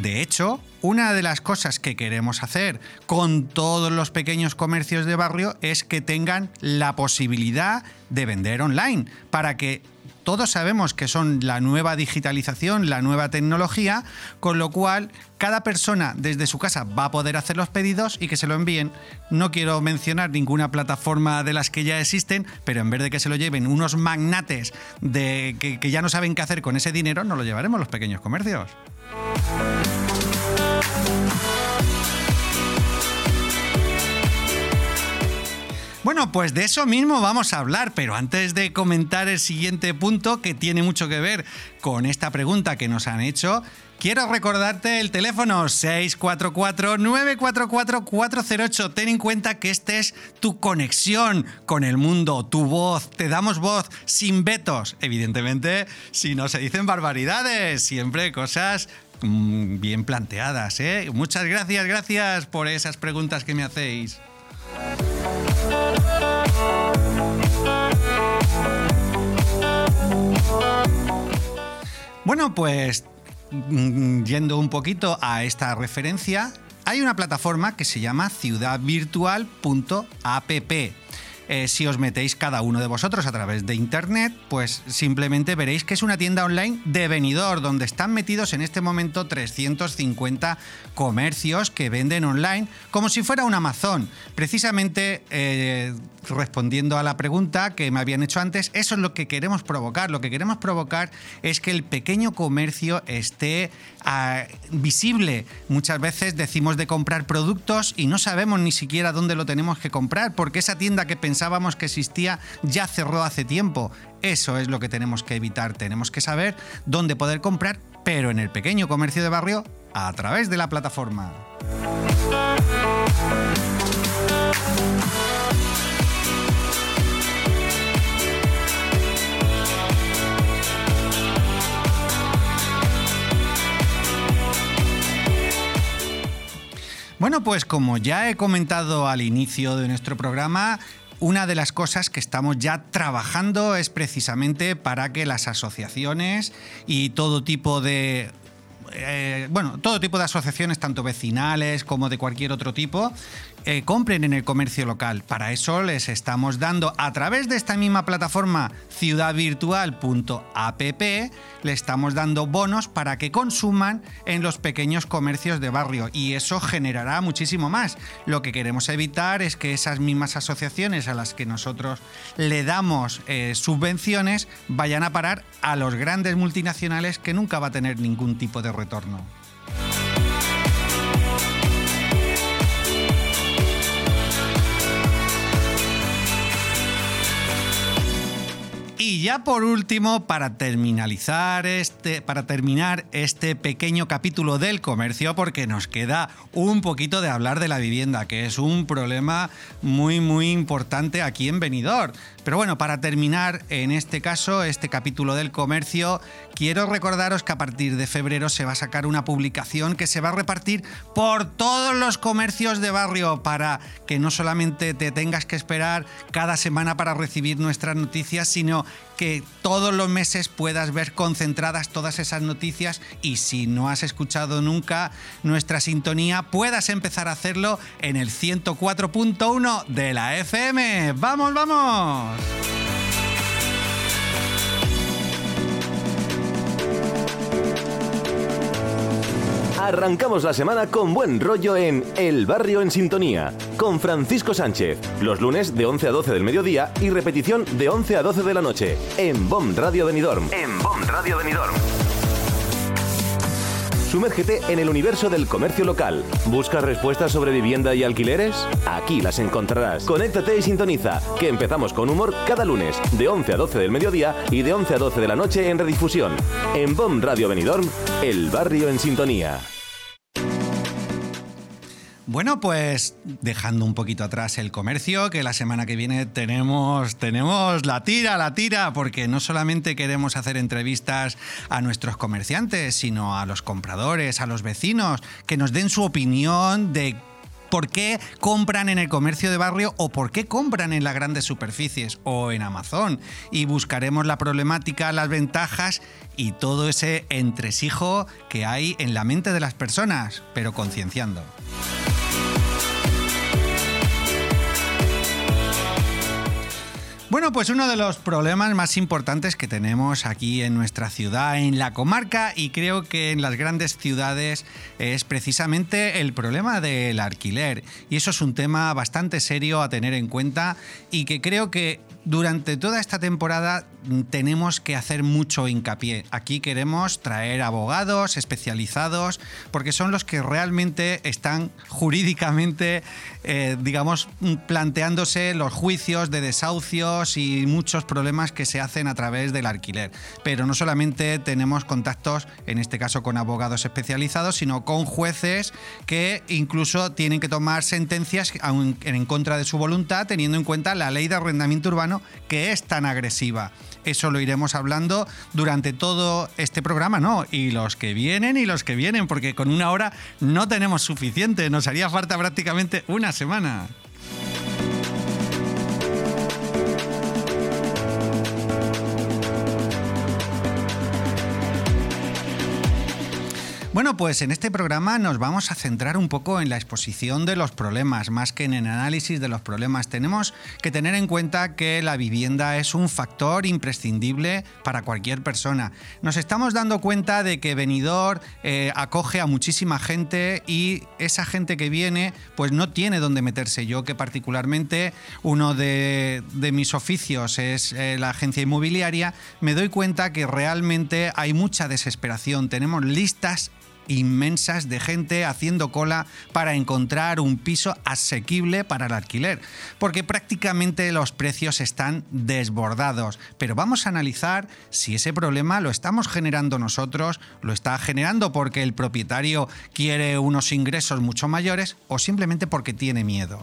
De hecho, una de las cosas que queremos hacer con todos los pequeños comercios de barrio es que tengan la posibilidad de vender online, para que todos sabemos que son la nueva digitalización, la nueva tecnología, con lo cual cada persona desde su casa va a poder hacer los pedidos y que se lo envíen. No quiero mencionar ninguna plataforma de las que ya existen, pero en vez de que se lo lleven unos magnates de, que, que ya no saben qué hacer con ese dinero, nos lo llevaremos los pequeños comercios. Bueno, pues de eso mismo vamos a hablar, pero antes de comentar el siguiente punto que tiene mucho que ver con esta pregunta que nos han hecho, quiero recordarte el teléfono 644-944-408. Ten en cuenta que esta es tu conexión con el mundo, tu voz. Te damos voz sin vetos. Evidentemente, si no se dicen barbaridades, siempre cosas mm, bien planteadas. ¿eh? Muchas gracias, gracias por esas preguntas que me hacéis. Bueno, pues yendo un poquito a esta referencia, hay una plataforma que se llama ciudadvirtual.app. Eh, si os metéis cada uno de vosotros a través de internet, pues simplemente veréis que es una tienda online de venidor, donde están metidos en este momento 350 comercios que venden online, como si fuera un Amazon. Precisamente eh, respondiendo a la pregunta que me habían hecho antes, eso es lo que queremos provocar. Lo que queremos provocar es que el pequeño comercio esté ah, visible. Muchas veces decimos de comprar productos y no sabemos ni siquiera dónde lo tenemos que comprar, porque esa tienda que pensábamos que existía ya cerró hace tiempo. Eso es lo que tenemos que evitar. Tenemos que saber dónde poder comprar, pero en el pequeño comercio de barrio a través de la plataforma. Bueno, pues como ya he comentado al inicio de nuestro programa, una de las cosas que estamos ya trabajando es precisamente para que las asociaciones y todo tipo de eh, bueno, todo tipo de asociaciones, tanto vecinales como de cualquier otro tipo, eh, compren en el comercio local. Para eso les estamos dando a través de esta misma plataforma ciudadvirtual.app, le estamos dando bonos para que consuman en los pequeños comercios de barrio y eso generará muchísimo más. Lo que queremos evitar es que esas mismas asociaciones a las que nosotros le damos eh, subvenciones vayan a parar a los grandes multinacionales que nunca va a tener ningún tipo de retorno. Y ya por último, para este, para terminar este pequeño capítulo del comercio, porque nos queda un poquito de hablar de la vivienda, que es un problema muy muy importante aquí en Benidorm. Pero bueno, para terminar en este caso, este capítulo del comercio, quiero recordaros que a partir de febrero se va a sacar una publicación que se va a repartir por todos los comercios de barrio para que no solamente te tengas que esperar cada semana para recibir nuestras noticias, sino que todos los meses puedas ver concentradas todas esas noticias y si no has escuchado nunca nuestra sintonía, puedas empezar a hacerlo en el 104.1 de la FM. ¡Vamos, vamos! Arrancamos la semana con buen rollo en El Barrio en Sintonía, con Francisco Sánchez, los lunes de 11 a 12 del mediodía y repetición de 11 a 12 de la noche, en BOM Radio Benidorm. En BOM Radio Benidorm. Sumérgete en el universo del comercio local. ¿Buscas respuestas sobre vivienda y alquileres? Aquí las encontrarás. Conéctate y sintoniza, que empezamos con humor cada lunes, de 11 a 12 del mediodía y de 11 a 12 de la noche en redifusión. En BOM Radio Benidorm, El Barrio en Sintonía. Bueno, pues dejando un poquito atrás el comercio, que la semana que viene tenemos, tenemos la tira, la tira, porque no solamente queremos hacer entrevistas a nuestros comerciantes, sino a los compradores, a los vecinos, que nos den su opinión de por qué compran en el comercio de barrio o por qué compran en las grandes superficies o en Amazon. Y buscaremos la problemática, las ventajas y todo ese entresijo que hay en la mente de las personas, pero concienciando. Bueno, pues uno de los problemas más importantes que tenemos aquí en nuestra ciudad, en la comarca y creo que en las grandes ciudades es precisamente el problema del alquiler. Y eso es un tema bastante serio a tener en cuenta y que creo que durante toda esta temporada tenemos que hacer mucho hincapié. Aquí queremos traer abogados especializados porque son los que realmente están jurídicamente, eh, digamos, planteándose los juicios de desahucios y muchos problemas que se hacen a través del alquiler. Pero no solamente tenemos contactos, en este caso con abogados especializados, sino con jueces que incluso tienen que tomar sentencias en contra de su voluntad, teniendo en cuenta la ley de arrendamiento urbano que es tan agresiva. Eso lo iremos hablando durante todo este programa, ¿no? Y los que vienen y los que vienen, porque con una hora no tenemos suficiente, nos haría falta prácticamente una semana. Bueno, pues en este programa nos vamos a centrar un poco en la exposición de los problemas, más que en el análisis de los problemas. Tenemos que tener en cuenta que la vivienda es un factor imprescindible para cualquier persona. Nos estamos dando cuenta de que Benidorm eh, acoge a muchísima gente y esa gente que viene pues no tiene dónde meterse. Yo que particularmente uno de, mis oficios es eh, la agencia inmobiliaria, me doy cuenta que realmente hay mucha desesperación. Tenemos listas inmensas de gente haciendo cola para encontrar un piso asequible para el alquiler, porque prácticamente los precios están desbordados. Pero vamos a analizar si ese problema lo estamos generando nosotros, lo está generando porque el propietario quiere unos ingresos mucho mayores o simplemente porque tiene miedo.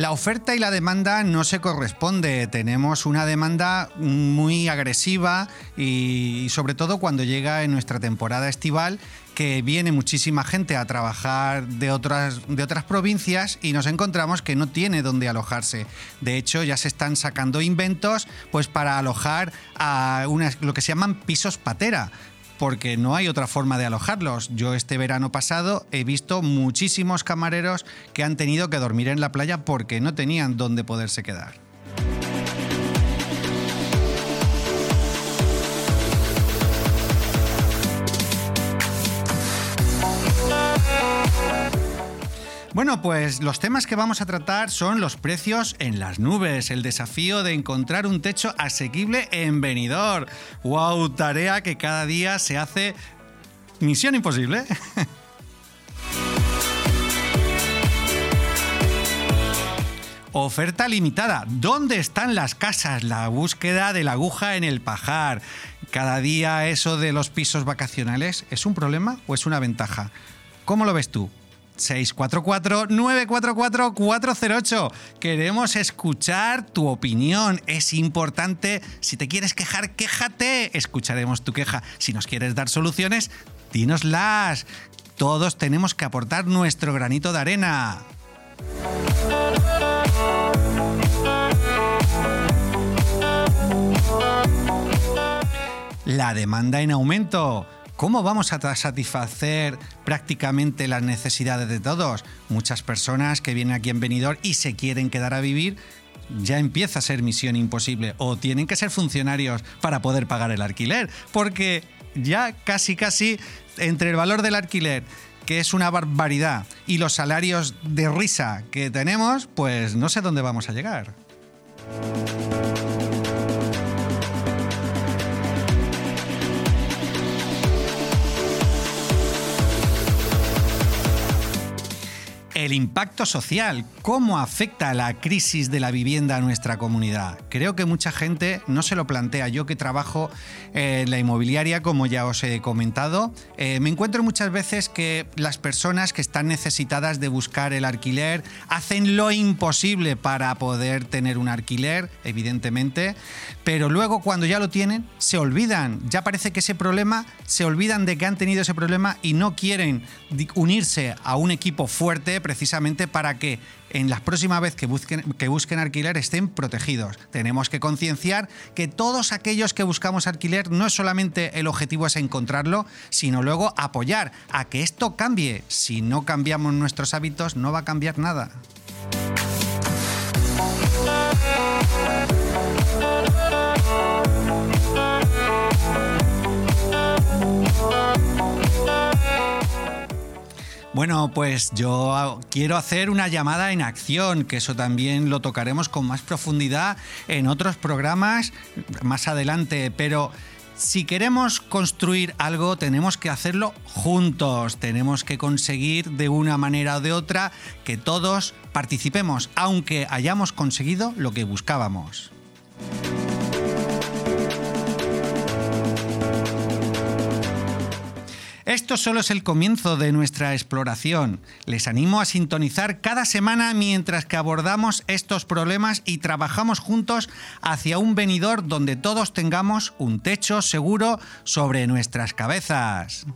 La oferta y la demanda no se corresponde. Tenemos una demanda muy agresiva y sobre todo cuando llega en nuestra temporada estival que viene muchísima gente a trabajar de otras, de otras provincias y nos encontramos que no tiene dónde alojarse. De hecho, ya se están sacando inventos pues, para alojar a unas, lo que se llaman pisos patera porque no hay otra forma de alojarlos. Yo este verano pasado he visto muchísimos camareros que han tenido que dormir en la playa porque no tenían dónde poderse quedar. Bueno, pues los temas que vamos a tratar son los precios en las nubes, el desafío de encontrar un techo asequible en Benidorm. ¡Wow! Tarea que cada día se hace misión imposible. Oferta limitada. ¿Dónde están las casas? La búsqueda de la aguja en el pajar. Cada día eso de los pisos vacacionales, ¿es un problema o es una ventaja? ¿Cómo lo ves tú? 644-944-408. Queremos escuchar tu opinión. Es importante. Si te quieres quejar, quéjate. Escucharemos tu queja. Si nos quieres dar soluciones, dínoslas. Todos tenemos que aportar nuestro granito de arena. La demanda en aumento. ¿Cómo vamos a satisfacer prácticamente las necesidades de todos? Muchas personas que vienen aquí en Benidorm y se quieren quedar a vivir ya empieza a ser misión imposible o tienen que ser funcionarios para poder pagar el alquiler, porque ya casi casi entre el valor del alquiler que es una barbaridad y los salarios de risa que tenemos, pues no sé dónde vamos a llegar. El impacto social, cómo afecta la crisis de la vivienda a nuestra comunidad. Creo que mucha gente no se lo plantea. Yo que trabajo en la inmobiliaria, como ya os he comentado, eh, me encuentro muchas veces que las personas que están necesitadas de buscar el alquiler hacen lo imposible para poder tener un alquiler, evidentemente, pero luego cuando ya lo tienen, se olvidan. Ya parece que ese problema, se olvidan de que han tenido ese problema y no quieren unirse a un equipo fuerte precisamente para que en las próximas veces que busquen, que busquen alquiler estén protegidos. Tenemos que concienciar que todos aquellos que buscamos alquiler no es solamente el objetivo es encontrarlo, sino luego apoyar a que esto cambie. Si no cambiamos nuestros hábitos, no va a cambiar nada. Bueno, pues yo quiero hacer una llamada en acción, que eso también lo tocaremos con más profundidad en otros programas más adelante, pero si queremos construir algo tenemos que hacerlo juntos, tenemos que conseguir de una manera o de otra que todos participemos, aunque hayamos conseguido lo que buscábamos. Esto solo es el comienzo de nuestra exploración. Les animo a sintonizar cada semana mientras que abordamos estos problemas y trabajamos juntos hacia un venidor donde todos tengamos un techo seguro sobre nuestras cabezas.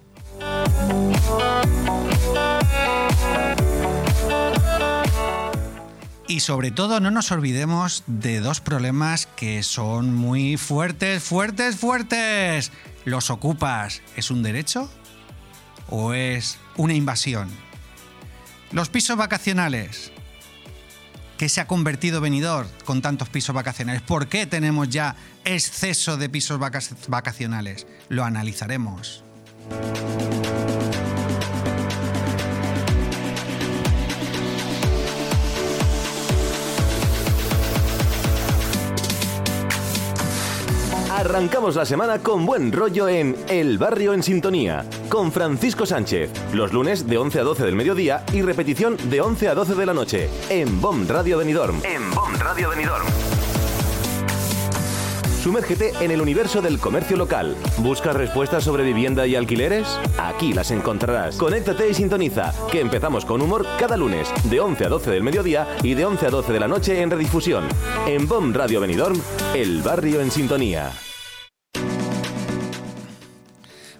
Y sobre todo no nos olvidemos de dos problemas que son muy fuertes, fuertes, fuertes. ¿Los ocupas? ¿Es un derecho? O es una invasión? Los pisos vacacionales. ¿Qué se ha convertido venidor con tantos pisos vacacionales? ¿Por qué tenemos ya exceso de pisos vacacionales? Lo analizaremos. Arrancamos la semana con buen rollo en El Barrio en Sintonía, con Francisco Sánchez, los lunes de 11 a 12 del mediodía y repetición de 11 a 12 de la noche, en BOM Radio Benidorm. En BOM Radio Benidorm. Sumérgete en el universo del comercio local. ¿Buscas respuestas sobre vivienda y alquileres? Aquí las encontrarás. Conéctate y sintoniza, que empezamos con humor cada lunes, de 11 a 12 del mediodía y de 11 a 12 de la noche en redifusión. En BOM Radio Benidorm, el barrio en sintonía.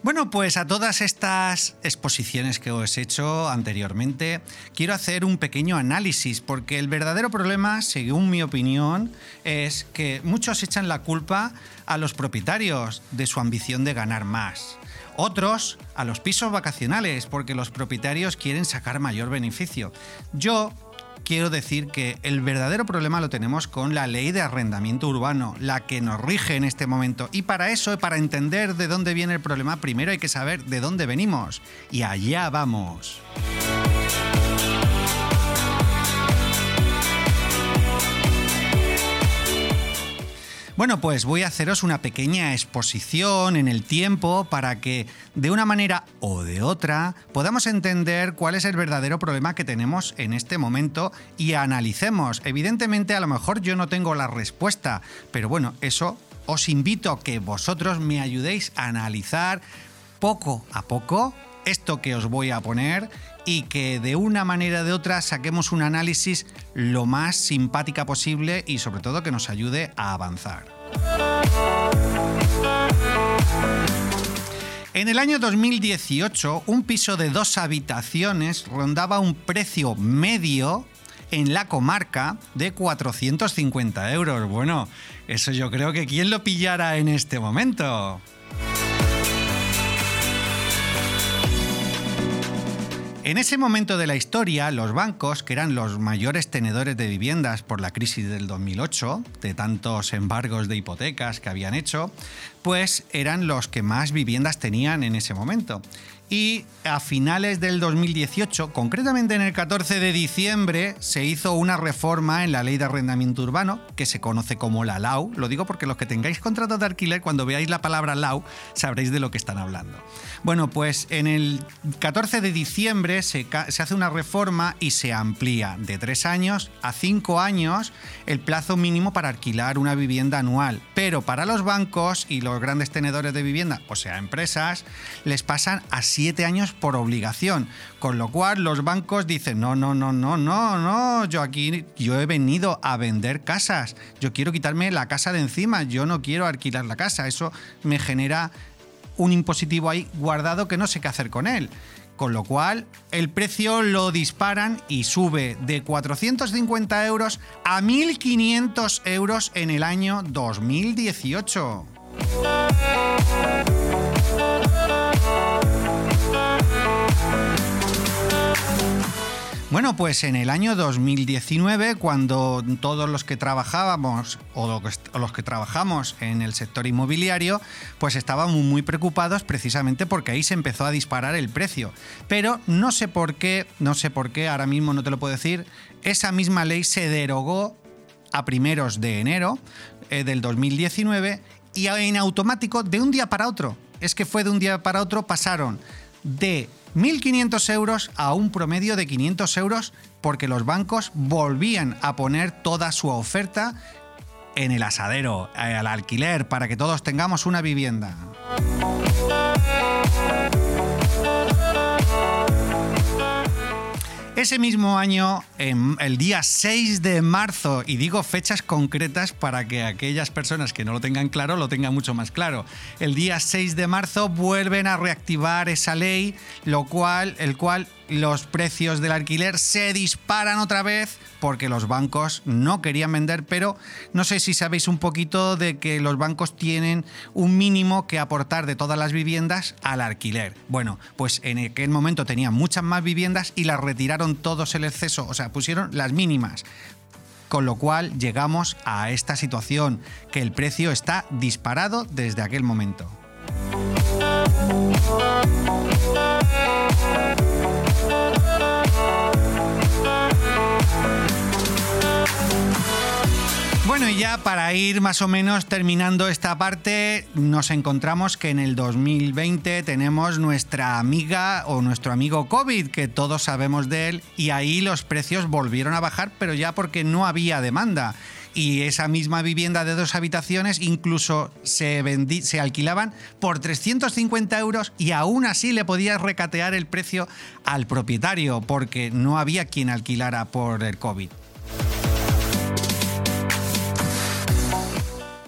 Bueno, pues a todas estas exposiciones que os he hecho anteriormente, quiero hacer un pequeño análisis, porque el verdadero problema, según mi opinión, es que muchos echan la culpa a los propietarios de su ambición de ganar más. Otros a los pisos vacacionales, porque los propietarios quieren sacar mayor beneficio. Yo quiero decir que el verdadero problema lo tenemos con la ley de arrendamiento urbano, la que nos rige en este momento. Y para eso, para entender de dónde viene el problema, primero hay que saber de dónde venimos. Y allá vamos. Bueno, pues voy a haceros una pequeña exposición en el tiempo para que de una manera o de otra podamos entender cuál es el verdadero problema que tenemos en este momento y analicemos. Evidentemente a lo mejor yo no tengo la respuesta, pero bueno, eso os invito a que vosotros me ayudéis a analizar poco a poco esto que os voy a poner y que de una manera o de otra saquemos un análisis lo más simpática posible y sobre todo que nos ayude a avanzar. En el año 2018, un piso de dos habitaciones rondaba un precio medio en la comarca de 450 euros. Bueno, eso yo creo que quién lo pillara en este momento. En ese momento de la historia, los bancos, que eran los mayores tenedores de viviendas por la crisis del 2008, de tantos embargos de hipotecas que habían hecho, pues eran los que más viviendas tenían en ese momento. Y a finales del 2018, concretamente en el 14 de diciembre, se hizo una reforma en la ley de arrendamiento urbano, que se conoce como la LAU. Lo digo porque los que tengáis contrato de alquiler, cuando veáis la palabra LAU, sabréis de lo que están hablando. Bueno, pues en el 14 de diciembre se, se hace una reforma y se amplía de tres años a cinco años el plazo mínimo para alquilar una vivienda anual. Pero para los bancos y los grandes tenedores de vivienda, o sea, empresas, les pasan a siete años por obligación. Con lo cual los bancos dicen, no, no, no, no, no, no, yo aquí yo he venido a vender casas, yo quiero quitarme la casa de encima, yo no quiero alquilar la casa, eso me genera un impositivo ahí guardado que no sé qué hacer con él. Con lo cual, el precio lo disparan y sube de 450 euros a 1.500 euros en el año 2018. Bueno, pues en el año 2019, cuando todos los que trabajábamos o los que trabajamos en el sector inmobiliario, pues estábamos muy preocupados precisamente porque ahí se empezó a disparar el precio. Pero no sé por qué, no sé por qué, ahora mismo no te lo puedo decir, esa misma ley se derogó a primeros de enero eh, del 2019 y en automático de un día para otro. Es que fue de un día para otro, pasaron de 1.500 euros a un promedio de 500 euros porque los bancos volvían a poner toda su oferta en el asadero, eh, al alquiler, para que todos tengamos una vivienda. Ese mismo año, el día 6 de marzo, y digo fechas concretas para que aquellas personas que no lo tengan claro lo tengan mucho más claro. El día 6 de marzo vuelven a reactivar esa ley, lo cual, el cual los precios del alquiler se disparan otra vez porque los bancos no querían vender, pero no sé si sabéis un poquito de que los bancos tienen un mínimo que aportar de todas las viviendas al alquiler. Bueno, pues en aquel momento tenían muchas más viviendas y las retiraron todos el exceso, o sea, pusieron las mínimas. Con lo cual llegamos a esta situación, que el precio está disparado desde aquel momento. Bueno, y ya para ir más o menos terminando esta parte, nos encontramos que en el 2020 tenemos nuestra amiga o nuestro amigo COVID, que todos sabemos de él, y ahí los precios volvieron a bajar, pero ya porque no había demanda. Y esa misma vivienda de dos habitaciones incluso se, alquilaban por 350 euros y aún así le podías recatear el precio al propietario porque no había quien alquilara por el COVID.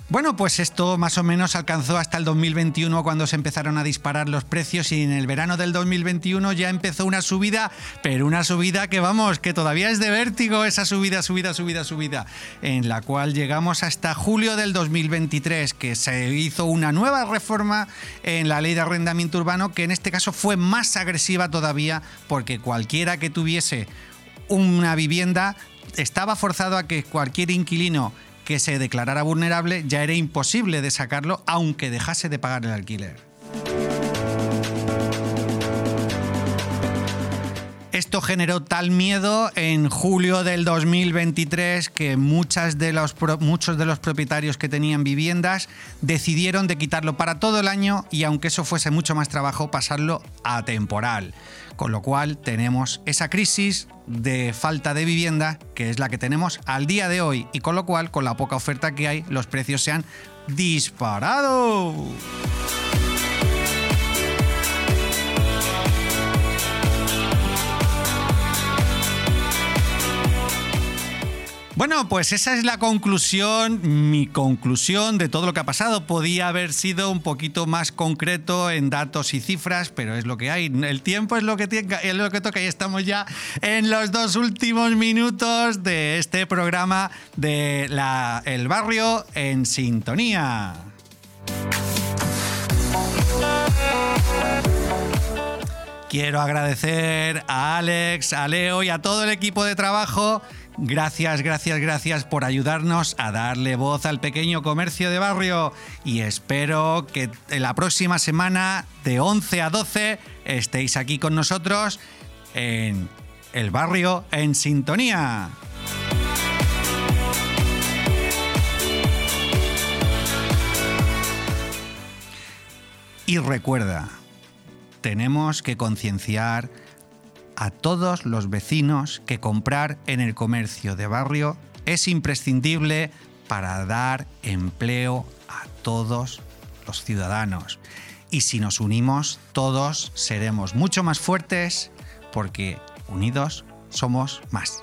Bueno, pues esto más o menos alcanzó hasta el 2021 cuando se empezaron a disparar los precios y en el verano del 2021 ya empezó una subida, pero una subida que vamos, que todavía es de vértigo esa subida, subida, subida, subida, en la cual llegamos hasta julio del 2023, que se hizo una nueva reforma en la ley de arrendamiento urbano que en este caso fue más agresiva todavía porque cualquiera que tuviese una vivienda estaba forzado a que cualquier inquilino que se declarara vulnerable ya era imposible de sacarlo aunque dejase de pagar el alquiler. Esto generó tal miedo en julio del 2023 que de los muchos de los propietarios que tenían viviendas decidieron de quitarlo para todo el año y aunque eso fuese mucho más trabajo, pasarlo a temporal. Con lo cual tenemos esa crisis de falta de vivienda que es la que tenemos al día de hoy y con lo cual con la poca oferta que hay los precios se han disparado. Bueno, pues esa es la conclusión, mi conclusión de todo lo que ha pasado. Podía haber sido un poquito más concreto en datos y cifras, pero es lo que hay. El tiempo es lo que, tiene, es lo que toca y estamos ya en los dos últimos minutos de este programa de la, El Barrio en Sintonía. Quiero agradecer a Alex, a Leo y a todo el equipo de trabajo. Gracias, gracias, gracias por ayudarnos a darle voz al pequeño comercio de barrio y espero que la próxima semana de 11 a 12 estéis aquí con nosotros en el barrio en sintonía. Y recuerda, tenemos que concienciar a todos los vecinos que comprar en el comercio de barrio es imprescindible para dar empleo a todos los ciudadanos. Y si nos unimos, todos seremos mucho más fuertes porque unidos somos más.